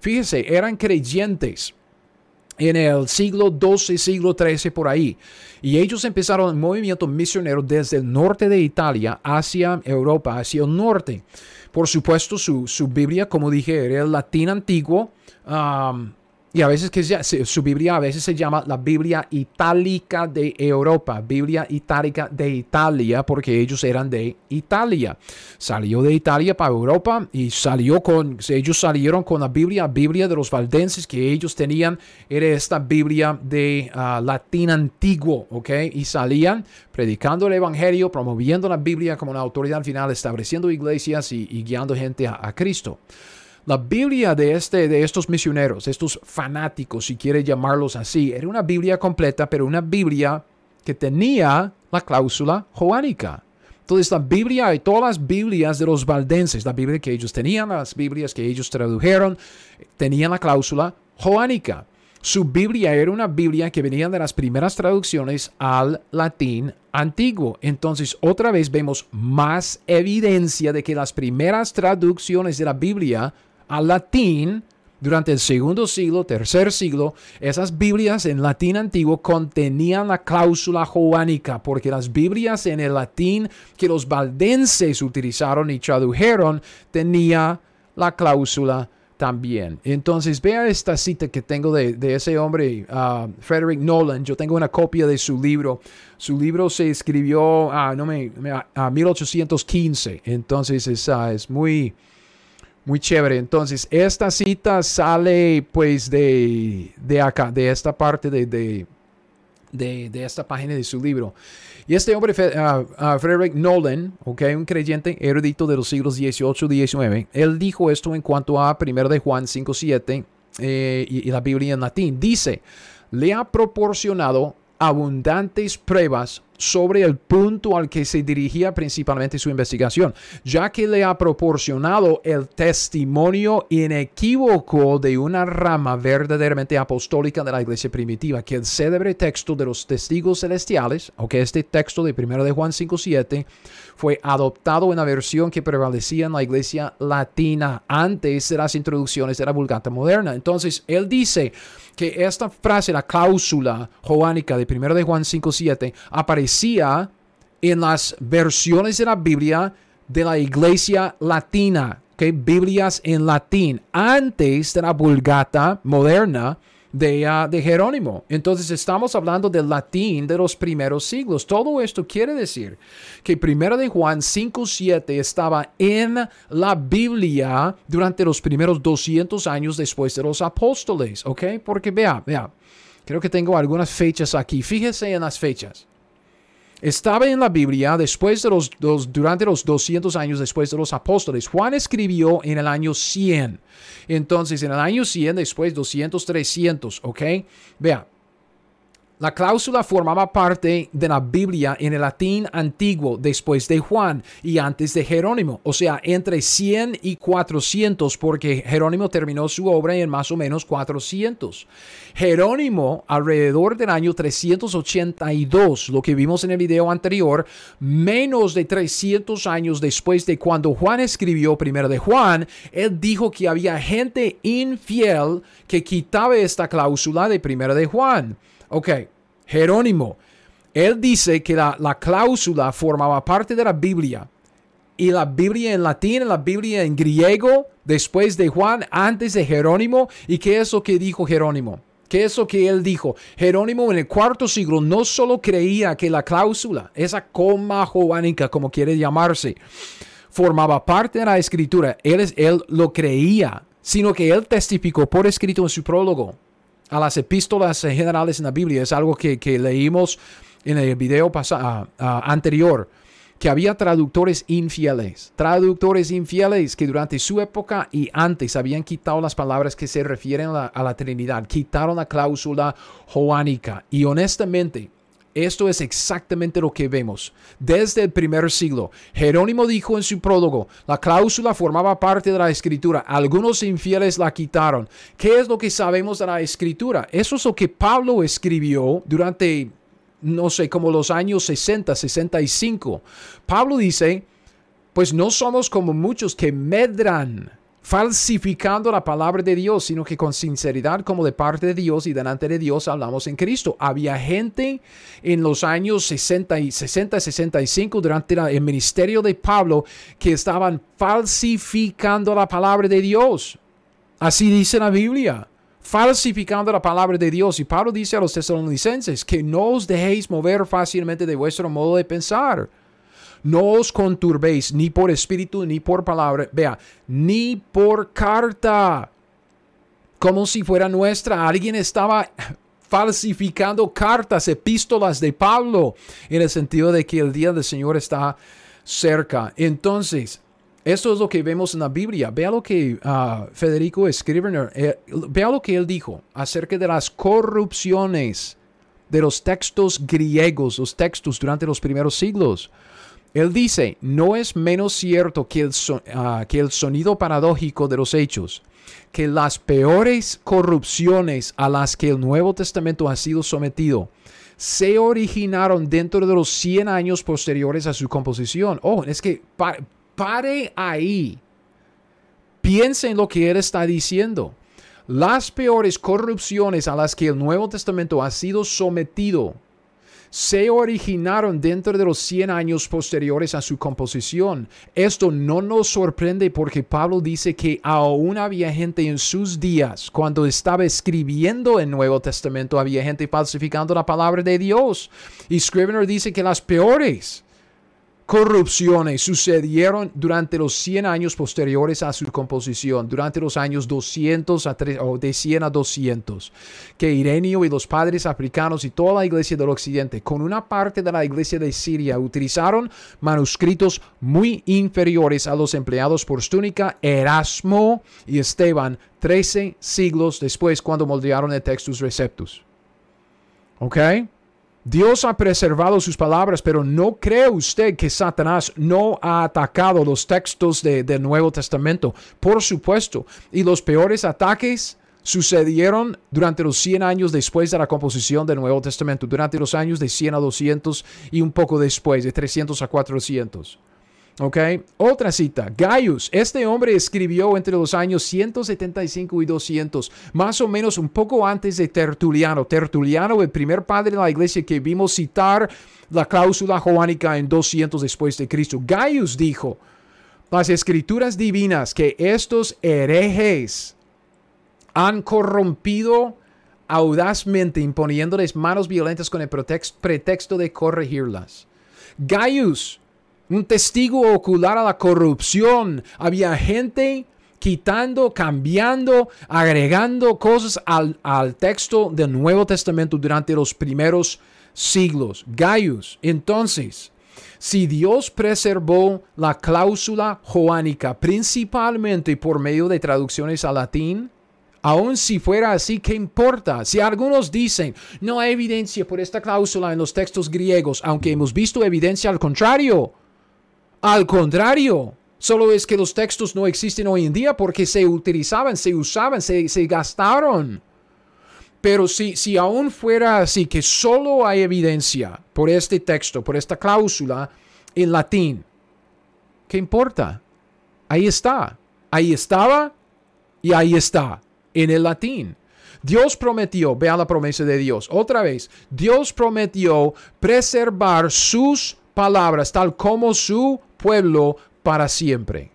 Fíjese, eran creyentes en el siglo XII, siglo XIII por ahí. Y ellos empezaron un movimiento misionero desde el norte de Italia hacia Europa, hacia el norte. Por supuesto, su, su Biblia, como dije, era el latín antiguo. Y a veces que su Biblia a veces se llama la Biblia itálica de Europa, Biblia itálica de Italia, porque ellos eran de Italia. Salió de Italia para Europa y salió con, ellos salieron con la Biblia, Biblia de los valdenses que ellos tenían, era esta Biblia de ah, latín antiguo, ¿ok? Y salían predicando el Evangelio, promoviendo la Biblia como una autoridad final, estableciendo iglesias y, guiando gente a Cristo. La Biblia de, este, de estos misioneros, estos fanáticos, si quiere llamarlos así, era una Biblia completa, pero una Biblia que tenía la cláusula joánica. Entonces la Biblia y todas las Biblias de los valdenses, la Biblia que ellos tenían, las Biblias que ellos tradujeron, tenían la cláusula joánica. Su Biblia era una Biblia que venía de las primeras traducciones al latín antiguo. Entonces, otra vez vemos más evidencia de que las primeras traducciones de la Biblia al latín durante el segundo siglo, tercer siglo, esas Biblias en latín antiguo contenían la cláusula joánica, porque las Biblias en el latín que los valdenses utilizaron y tradujeron tenía la cláusula también. Entonces, vea esta cita que tengo de, ese hombre, uh, Frederick Nolan. Yo tengo una copia de su libro. Su libro se escribió a no me, a 1815. Entonces, es, es muy muy chévere. Entonces, esta cita sale pues de, de acá, de esta parte de, de, de, esta página de su libro. Y este hombre, uh, Frederick Nolan, okay, un creyente erudito de los siglos 18 y 19, él dijo esto en cuanto a 1 de Juan 5.7 eh, y, y la Biblia en latín. Dice, le ha proporcionado abundantes pruebas sobre el punto al que se dirigía principalmente su investigación, ya que le ha proporcionado el testimonio inequívoco de una rama verdaderamente apostólica de la iglesia primitiva, que el célebre texto de los testigos celestiales, aunque este texto de 1 de Juan 5.7, fue adoptado en la versión que prevalecía en la iglesia latina antes de las introducciones de la Vulgata moderna. Entonces, él dice que esta frase, la cláusula joánica de 1 de Juan 5.7, aparecía en las versiones de la Biblia de la iglesia latina, que Biblias en latín, antes de la Vulgata moderna, de, de Jerónimo. Entonces estamos hablando del latín de los primeros siglos. Todo esto quiere decir que primero de Juan 5.7 estaba en la Biblia durante los primeros 200 años después de los apóstoles. ¿Ok? Porque vea, vea, creo que tengo algunas fechas aquí. Fíjese en las fechas. Estaba en la Biblia después de los, durante los 200 años después de los apóstoles. Juan escribió en el año 100. Entonces, en el año 100, después 200, 300, ¿ok? Vea, la cláusula formaba parte de la Biblia en el latín antiguo después de Juan y antes de Jerónimo, o sea, entre 100 y 400, porque Jerónimo terminó su obra en más o menos 400. Jerónimo, alrededor del año 382, lo que vimos en el video anterior, menos de 300 años después de cuando Juan escribió primero de Juan, él dijo que había gente infiel que quitaba esta cláusula de primero de Juan. Ok, Jerónimo. Él dice que la, cláusula formaba parte de la Biblia. Y la Biblia en latín, la Biblia en griego, después de Juan, antes de Jerónimo. ¿Y qué es lo que dijo Jerónimo? ¿Qué es lo que él dijo? Jerónimo en el cuarto siglo no solo creía que la cláusula, esa coma joánica, como quiere llamarse, formaba parte de la escritura, él, él lo creía, sino que él testificó por escrito en su prólogo a las epístolas generales en la Biblia. Es algo que, leímos en el video pasado, anterior, que había traductores infieles, traductores infieles que durante su época y antes habían quitado las palabras que se refieren a la Trinidad, quitaron la cláusula joánica. Y honestamente, esto es exactamente lo que vemos desde el primer siglo. Jerónimo dijo en su prólogo, la cláusula formaba parte de la escritura, algunos infieles la quitaron. ¿Qué es lo que sabemos de la escritura? Eso es lo que Pablo escribió durante, no sé, como los años 60, 65. Pablo dice, pues no somos como muchos que medran falsificando la palabra de Dios, sino que con sinceridad como de parte de Dios y delante de Dios hablamos en Cristo. Había gente en los años 60 y 60, 65 durante el ministerio de Pablo que estaban falsificando la palabra de Dios. Así dice la Biblia falsificando la palabra de Dios. Y Pablo dice a los tesalonicenses que no os dejéis mover fácilmente de vuestro modo de pensar no os conturbéis ni por espíritu ni por palabra, vea, ni por carta, como si fuera nuestra. Alguien estaba falsificando cartas, epístolas de Pablo, en el sentido de que el día del Señor está cerca. Entonces, esto es lo que vemos en la Biblia. Vea lo que ah, Federico Scrivener, eh, vea lo que él dijo acerca de las corrupciones de los textos griegos, los textos durante los primeros siglos. Él dice, no es menos cierto que el, ah, que el sonido paradójico de los hechos, que las peores corrupciones a las que el Nuevo Testamento ha sido sometido se originaron dentro de los 100 años posteriores a su composición. Oh, es que pare ahí. Piense en lo que él está diciendo. Las peores corrupciones a las que el Nuevo Testamento ha sido sometido se originaron dentro de los 100 años posteriores a su composición. Esto no nos sorprende porque Pablo dice que aún había gente en sus días, cuando estaba escribiendo el Nuevo Testamento, había gente falsificando la palabra de Dios. Y Scrivener dice que las peores corrupciones sucedieron durante los 100 años posteriores a su composición, durante los años 200 a 3, o de 100 a 200, que Irenio y los padres africanos y toda la iglesia del occidente, con una parte de la iglesia de Siria, utilizaron manuscritos muy inferiores a los empleados por Stúnica, Erasmo y Esteban, 13 siglos después cuando moldearon el Textus Receptus. ¿Ok? Dios ha preservado sus palabras, pero no cree usted que Satanás no ha atacado los textos del Nuevo Testamento. Por supuesto. Y los peores ataques sucedieron durante los 100 años después de la composición del Nuevo Testamento, durante los años de 100 a 200 y un poco después, de 300 a 400. ¿Ok? Otra cita. Gaius, este hombre escribió entre los años 175 y 200, más o menos un poco antes de Tertuliano. Tertuliano, el primer padre de la iglesia que vimos citar la cláusula joánica en 200 después de Cristo. Gaius dijo, las escrituras divinas que estos herejes han corrompido audazmente imponiéndoles manos violentas con el pretexto de corregirlas. Gaius un testigo ocular a la corrupción. Había gente quitando, cambiando, agregando cosas al, texto del Nuevo Testamento durante los primeros siglos. Gaius. Entonces, si Dios preservó la cláusula joánica principalmente por medio de traducciones al latín, Aun si fuera así, ¿qué importa? Si algunos dicen, no hay evidencia por esta cláusula en los textos griegos, aunque hemos visto evidencia al contrario. Al contrario, solo es que los textos no existen hoy en día porque se utilizaban, se usaban, se, se gastaron. Pero si, si aún fuera así, que solo hay evidencia por este texto, por esta cláusula en latín, ¿qué importa? Ahí está. Ahí estaba y ahí está en el latín. Dios prometió, vea la promesa de Dios, otra vez, Dios prometió preservar sus palabras tal como su pueblo para siempre.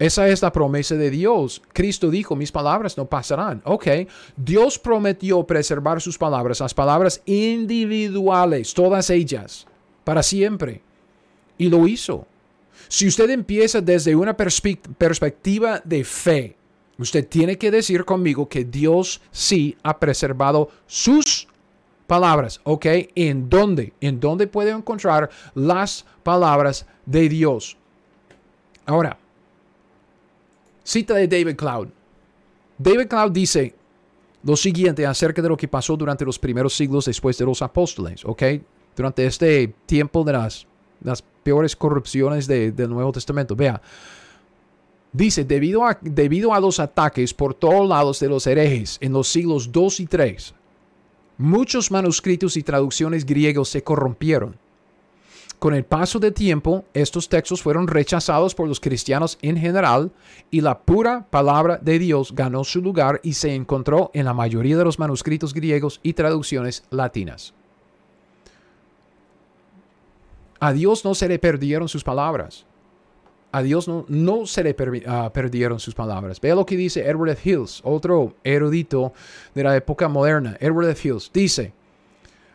Esa es la promesa de Dios. Cristo dijo, mis palabras no pasarán. Ok, Dios prometió preservar sus palabras, las palabras individuales, todas ellas, para siempre. Y lo hizo. Si usted empieza desde una perspectiva de fe, Usted tiene que decir conmigo que Dios sí ha preservado sus palabras, ¿ok? ¿En dónde? ¿En dónde puede encontrar las palabras de Dios? Ahora, cita de David Cloud. David Cloud dice lo siguiente acerca de lo que pasó durante los primeros siglos después de los apóstoles, ¿ok? Durante este tiempo de las, las peores corrupciones del Nuevo Testamento. Vea, Dice, debido a, debido a los ataques por todos lados de los herejes en los siglos 2 y 3, muchos manuscritos y traducciones griegos se corrompieron. Con el paso del tiempo, estos textos fueron rechazados por los cristianos en general y la pura palabra de Dios ganó su lugar y se encontró en la mayoría de los manuscritos griegos y traducciones latinas. A Dios no se le perdieron sus palabras a Dios no, no se le ah, perdieron sus palabras. Vea lo que dice Edward F. Hills, otro erudito de la época moderna. Edward F. Hills dice,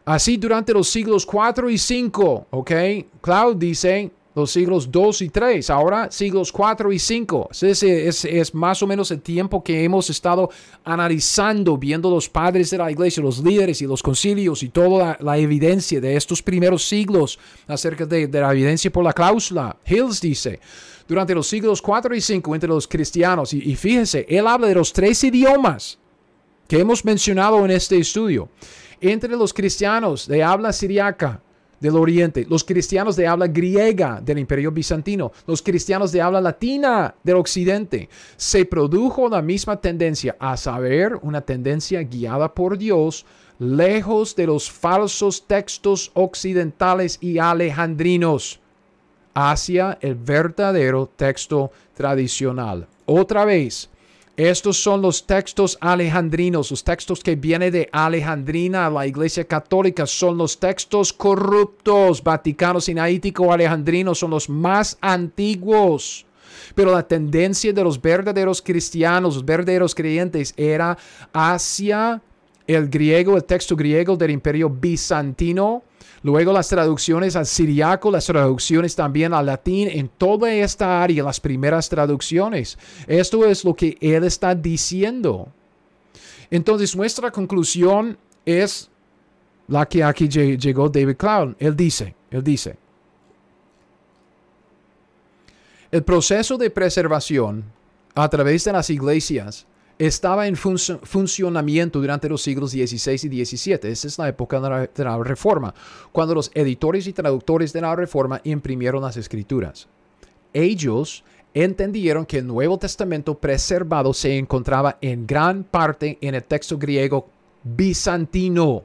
así durante los siglos 4 y 5, ¿ok? Cloud dice, los siglos 2 y 3, ahora siglos 4 y 5. Ese es, más o menos el tiempo que hemos estado analizando, viendo los padres de la iglesia, los líderes y los concilios y toda la, evidencia de estos primeros siglos acerca de, la evidencia por la cláusula. Hills dice, durante los siglos 4 y 5 entre los cristianos, y, y él habla de los tres idiomas que hemos mencionado en este estudio. Entre los cristianos de habla siriaca, del Oriente, los cristianos de habla griega del Imperio Bizantino, los cristianos de habla latina del Occidente. Se produjo la misma tendencia, a saber, una tendencia guiada por Dios, lejos de los falsos textos occidentales y alejandrinos, hacia el verdadero texto tradicional. Otra vez, estos son los textos alejandrinos, los textos que vienen de Alejandrina, la iglesia católica, son los textos corruptos, vaticanos, sinaítico, alejandrinos, son los más antiguos. Pero la tendencia de los verdaderos cristianos, los verdaderos creyentes, era hacia el griego, el texto griego del imperio bizantino, Luego las traducciones al siriaco, las traducciones también al latín, en toda esta área, las primeras traducciones. Esto es lo que él está diciendo. Entonces nuestra conclusión es la que aquí llegó David Cloud. Él dice, él dice, el proceso de preservación a través de las iglesias estaba en funcionamiento durante los siglos XVI y XVII. Esa es la época de la, Reforma, cuando los editores y traductores de la Reforma imprimieron las escrituras. Ellos entendieron que el Nuevo Testamento preservado se encontraba en gran parte en el texto griego bizantino.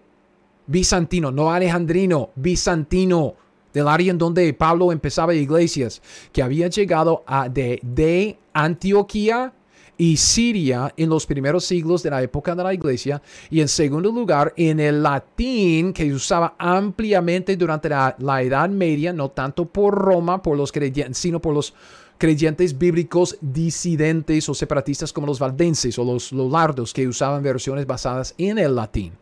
Bizantino, no alejandrino, bizantino, del área en donde Pablo empezaba iglesias, que había llegado a de, de Antioquía y Siria en los primeros siglos de la época de la iglesia y en segundo lugar en el latín que se usaba ampliamente durante la, Edad Media, no tanto por Roma, por los creyentes, sino por los creyentes bíblicos disidentes o separatistas como los valdenses o los lolardos que usaban versiones basadas en el latín.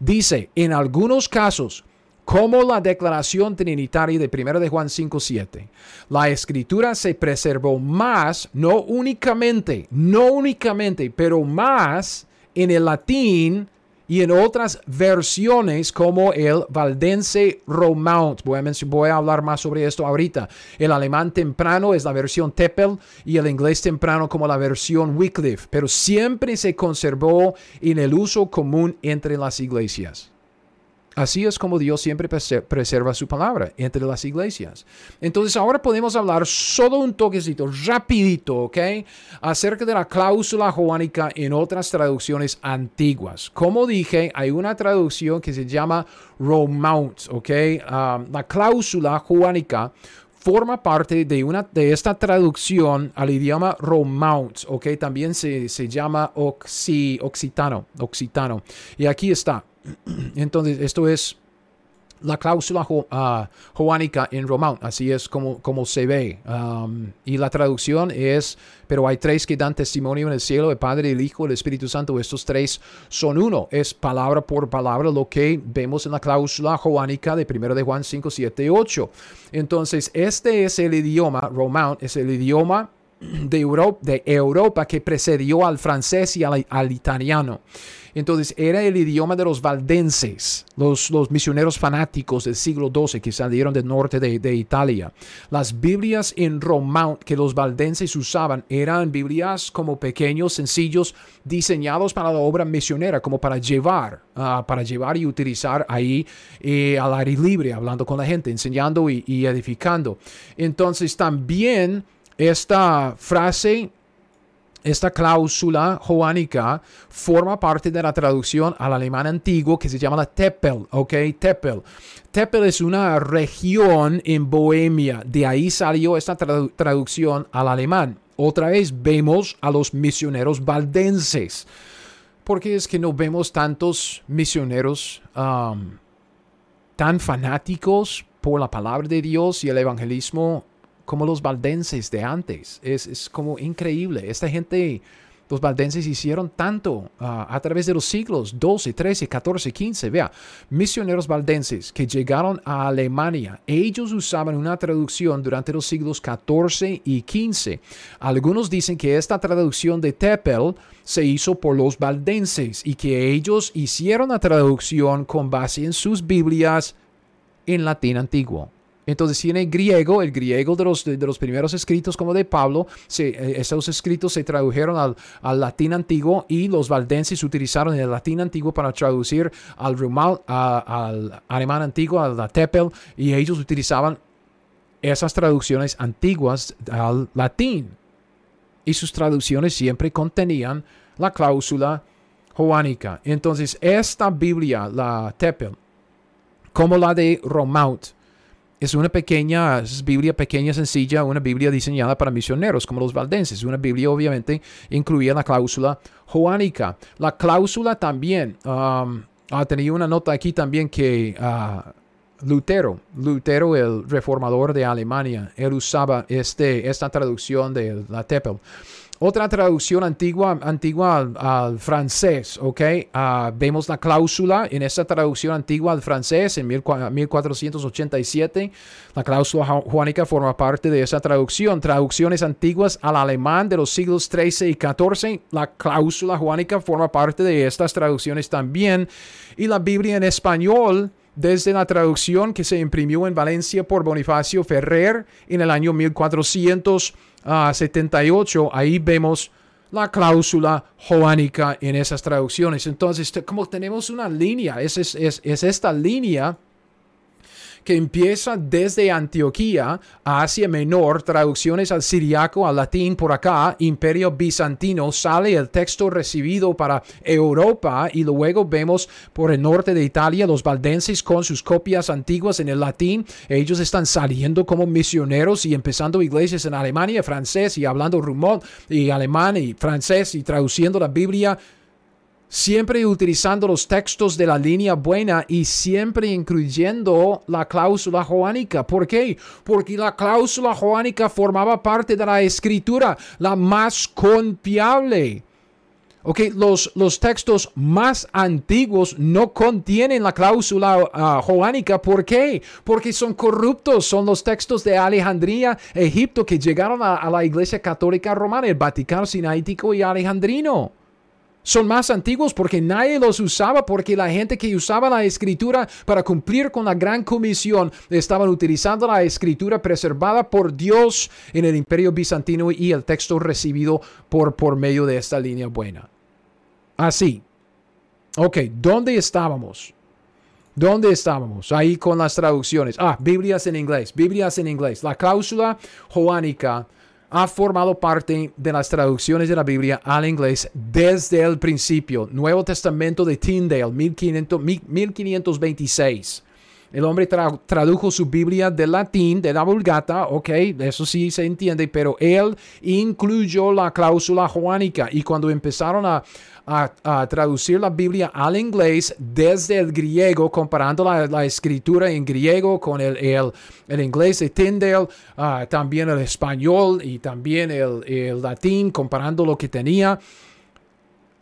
Dice, en algunos casos, como la declaración trinitaria de 1 de Juan 5.7. La escritura se preservó más, no únicamente, no únicamente, pero más en el latín y en otras versiones como el valdense Romaunt. Voy a, voy a hablar más sobre esto ahorita. El alemán temprano es la versión Teppel y el inglés temprano como la versión Wycliffe, pero siempre se conservó en el uso común entre las iglesias. Así es como Dios siempre preserva su palabra entre las iglesias. Entonces ahora podemos hablar solo un toquecito, rapidito, ¿ok? Acerca de la cláusula joánica en otras traducciones antiguas. Como dije, hay una traducción que se llama Romount, ¿ok? Um, la cláusula joánica forma parte de, una, de esta traducción al idioma Romount, ¿ok? También se, se llama occitano, occitano. Y aquí está. Entonces, esto es la cláusula ah, joánica en Román, así es como, como se ve. Y la traducción es, pero hay tres que dan testimonio en el cielo, el Padre, el Hijo, el Espíritu Santo, estos tres son uno, es palabra por palabra lo que vemos en la cláusula joánica de 1 de Juan 5, 7, 8. Entonces, este es el idioma, Román, es el idioma de Europa, de Europa que precedió al francés y al italiano. Entonces era el idioma de los valdenses, los, los misioneros fanáticos del siglo XII que salieron del norte de, Italia. Las Biblias en román que los valdenses usaban eran Biblias como pequeños, sencillos, diseñados para la obra misionera, como para llevar, ah, para llevar y utilizar ahí eh, al aire libre, hablando con la gente, enseñando y, y edificando. Entonces también esta frase esta cláusula joánica forma parte de la traducción al alemán antiguo que se llama la Teppel, ¿ok? Teppel. Teppel es una región en Bohemia, de ahí salió esta traducción al alemán. Otra vez vemos a los misioneros valdenses. porque es que no vemos tantos misioneros um, tan fanáticos por la palabra de Dios y el evangelismo como los valdenses de antes. Es, como increíble. Esta gente, los valdenses hicieron tanto ah, a través de los siglos 12, 13, 14, 15. Vea, misioneros valdenses que llegaron a Alemania, ellos usaban una traducción durante los siglos 14 y 15. Algunos dicen que esta traducción de Teppel se hizo por los valdenses y que ellos hicieron la traducción con base en sus Biblias en latín antiguo. Entonces tiene griego, el griego de los, de, los primeros escritos como de Pablo, se, eh, esos escritos se tradujeron al, al, latín antiguo y los valdenses utilizaron el latín antiguo para traducir al, rumal, al alemán antiguo, al Teppel, y ellos utilizaban esas traducciones antiguas al latín. Y sus traducciones siempre contenían la cláusula joánica. Entonces, esta Biblia, la Teppel, como la de Romaut, es una pequeña, Biblia pequeña, sencilla, una Biblia diseñada para misioneros como los valdenses. Una Biblia obviamente incluía la cláusula joánica. La cláusula también, um, ah, tenía una nota aquí también que uh, Lutero, Lutero el reformador de Alemania, él usaba este, esta traducción de la Teppel. Otra traducción antigua, antigua al, francés, ¿ok? Ah, vemos la cláusula en esta traducción antigua al francés en 1487. La cláusula juánica forma parte de esa traducción. Traducciones antiguas al alemán de los siglos 13 y 14. La cláusula juánica forma parte de estas traducciones también. Y la Biblia en español desde la traducción que se imprimió en Valencia por Bonifacio Ferrer en el año 1400. 78, ahí vemos la cláusula joánica en esas traducciones. Entonces, como tenemos una línea, es, es, es esta línea que empieza desde Antioquía a Asia Menor, traducciones al siriaco, al latín por acá, Imperio Bizantino, sale el texto recibido para Europa y luego vemos por el norte de Italia los valdenses con sus copias antiguas en el latín. Ellos están saliendo como misioneros y empezando iglesias en Alemania, francés y hablando rumón y alemán y francés y traduciendo la Biblia siempre utilizando los textos de la línea buena y siempre incluyendo la cláusula joánica. ¿Por qué? Porque la cláusula joánica formaba parte de la escritura, la más confiable. Ok, los, los textos más antiguos no contienen la cláusula ah, joánica. ¿Por qué? Porque son corruptos. Son los textos de Alejandría, Egipto, que llegaron a, a la iglesia católica romana, el Vaticano Sinaítico y Alejandrino son más antiguos porque nadie los usaba, porque la gente que usaba la escritura para cumplir con la gran comisión estaban utilizando la escritura preservada por Dios en el imperio bizantino y el texto recibido por, por medio de esta línea buena. Así. Ok, ¿dónde estábamos? ¿Dónde estábamos? Ahí con las traducciones. Ah, Biblias en inglés, Biblias en inglés. La cláusula joánica ha formado parte de las traducciones de la Biblia al inglés desde el principio. Nuevo Testamento de Tyndale, 1526. El hombre tradujo su Biblia del latín, de la Vulgata, ok, eso sí se entiende, pero él incluyó la cláusula joánica y cuando empezaron a, a, traducir la Biblia al inglés desde el griego, comparando la, escritura en griego con el, el, inglés de Tyndale, ah, también el español y también el, el latín, comparando lo que tenía.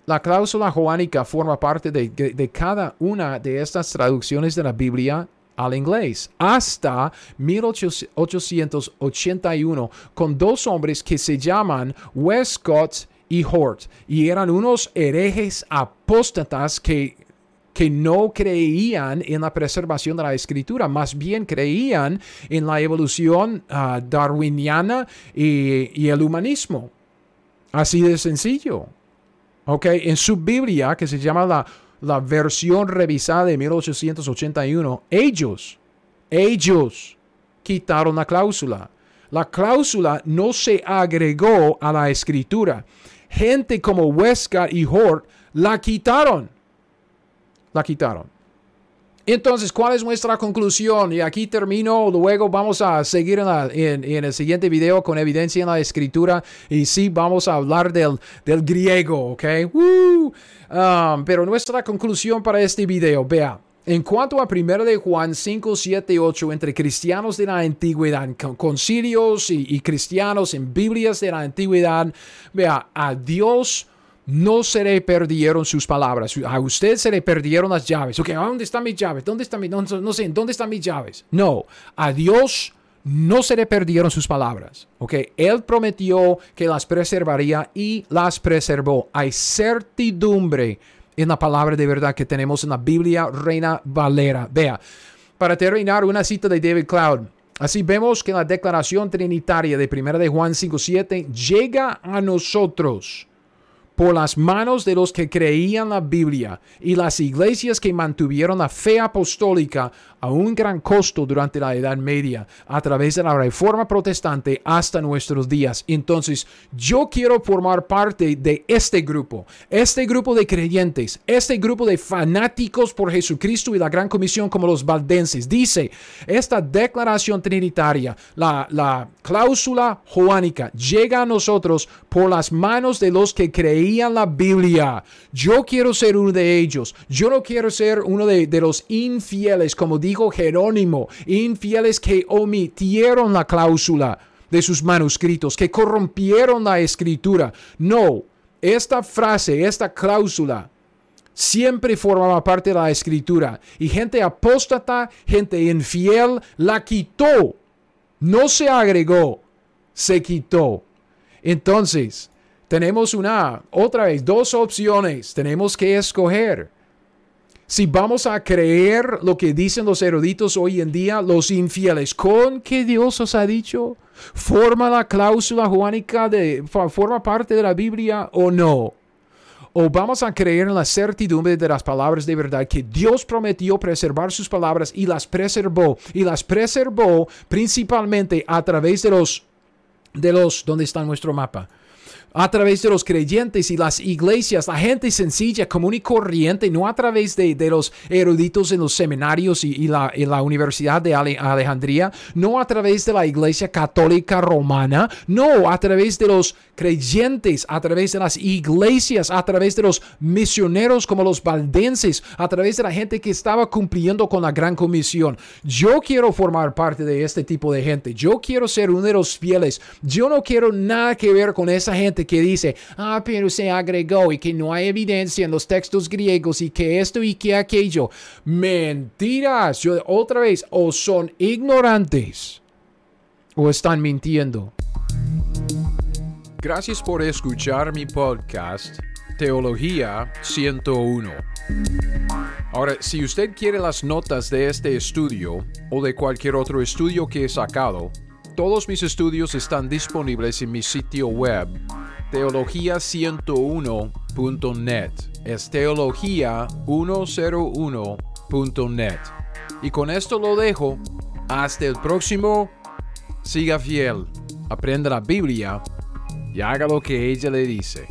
La cláusula joánica forma parte de, de, cada una de estas traducciones de la Biblia al inglés hasta 1881 con dos hombres que se llaman Westcott y Hort y eran unos herejes apóstatas que que no creían en la preservación de la escritura, más bien creían en la evolución ah, darwiniana y, y, el humanismo. Así de sencillo. Ok, en su Biblia, que se llama la la versión revisada de 1881, ellos, ellos quitaron la cláusula. La cláusula no se agregó a la escritura. Gente como Westcott y Hort la quitaron. La quitaron. Entonces, ¿cuál es nuestra conclusión? Y aquí termino, luego vamos a seguir en, el siguiente video con evidencia en la escritura y sí vamos a hablar del, del griego, ¿ok? Um, pero nuestra conclusión para este video, vea, en cuanto a 1 de Juan 5, 7 8, entre cristianos de la antigüedad, concilios y, y cristianos en Biblias de la antigüedad, vea, a Dios no se le perdieron sus palabras. A usted se le perdieron las llaves. Ok, ¿dónde están mis llaves? ¿Dónde están mis, no, no sé, ¿dónde están mis llaves? No, a Dios no se le perdieron sus palabras. Ok, Él prometió que las preservaría y las preservó. Hay certidumbre en la palabra de verdad que tenemos en la Biblia Reina Valera. Vea, para terminar, una cita de David Cloud. Así vemos que la declaración trinitaria de 1 de Juan 5.7 llega a nosotros por las manos de los que creían la Biblia y las iglesias que mantuvieron la fe apostólica a un gran costo durante la Edad Media a través de la Reforma Protestante hasta nuestros días. Entonces, yo quiero formar parte de este grupo, este grupo de creyentes, este grupo de fanáticos por Jesucristo y la Gran Comisión como los valdenses. Dice, esta declaración trinitaria, la, la cláusula joánica, llega a nosotros por las manos de los que creían la Biblia. Yo quiero ser uno de ellos. Yo no quiero ser uno de, de los infieles, como dijo Jerónimo, infieles que omitieron la cláusula de sus manuscritos, que corrompieron la escritura. No, esta frase, esta cláusula, siempre formaba parte de la escritura. Y gente apóstata, gente infiel, la quitó. No se agregó, se quitó. Entonces, tenemos una, otra vez, dos opciones. Tenemos que escoger. Si vamos a creer lo que dicen los eruditos hoy en día, los infieles, con que Dios os ha dicho, forma la cláusula juánica de, forma parte de la Biblia o no. O vamos a creer en la certidumbre de las palabras de verdad que Dios prometió preservar sus palabras y las preservó. Y las preservó principalmente a través de los, de los, ¿dónde está nuestro mapa? A través de los creyentes y las iglesias, la gente sencilla, común y corriente, no a través de, los eruditos en los seminarios y, la, la, Universidad de Alejandría, no a través de la iglesia católica romana, no a través de los creyentes, a través de las iglesias, a través de los misioneros como los valdenses, a través de la gente que estaba cumpliendo con la gran comisión. Yo quiero formar parte de este tipo de gente. Yo quiero ser uno de los fieles. Yo no quiero nada que ver con esa que dice, ah, pero se agregó y que no hay evidencia en los textos griegos y que esto y que aquello. Mentiras. Yo, otra vez, o son ignorantes o están mintiendo. Gracias por escuchar mi podcast Teología 101. Ahora, si usted quiere las notas de este estudio o de cualquier otro estudio que he sacado, todos mis estudios están disponibles en mi sitio web teología101.net. Es teología101.net. Y con esto lo dejo. Hasta el próximo. Siga fiel. Aprenda la Biblia y haga lo que ella le dice.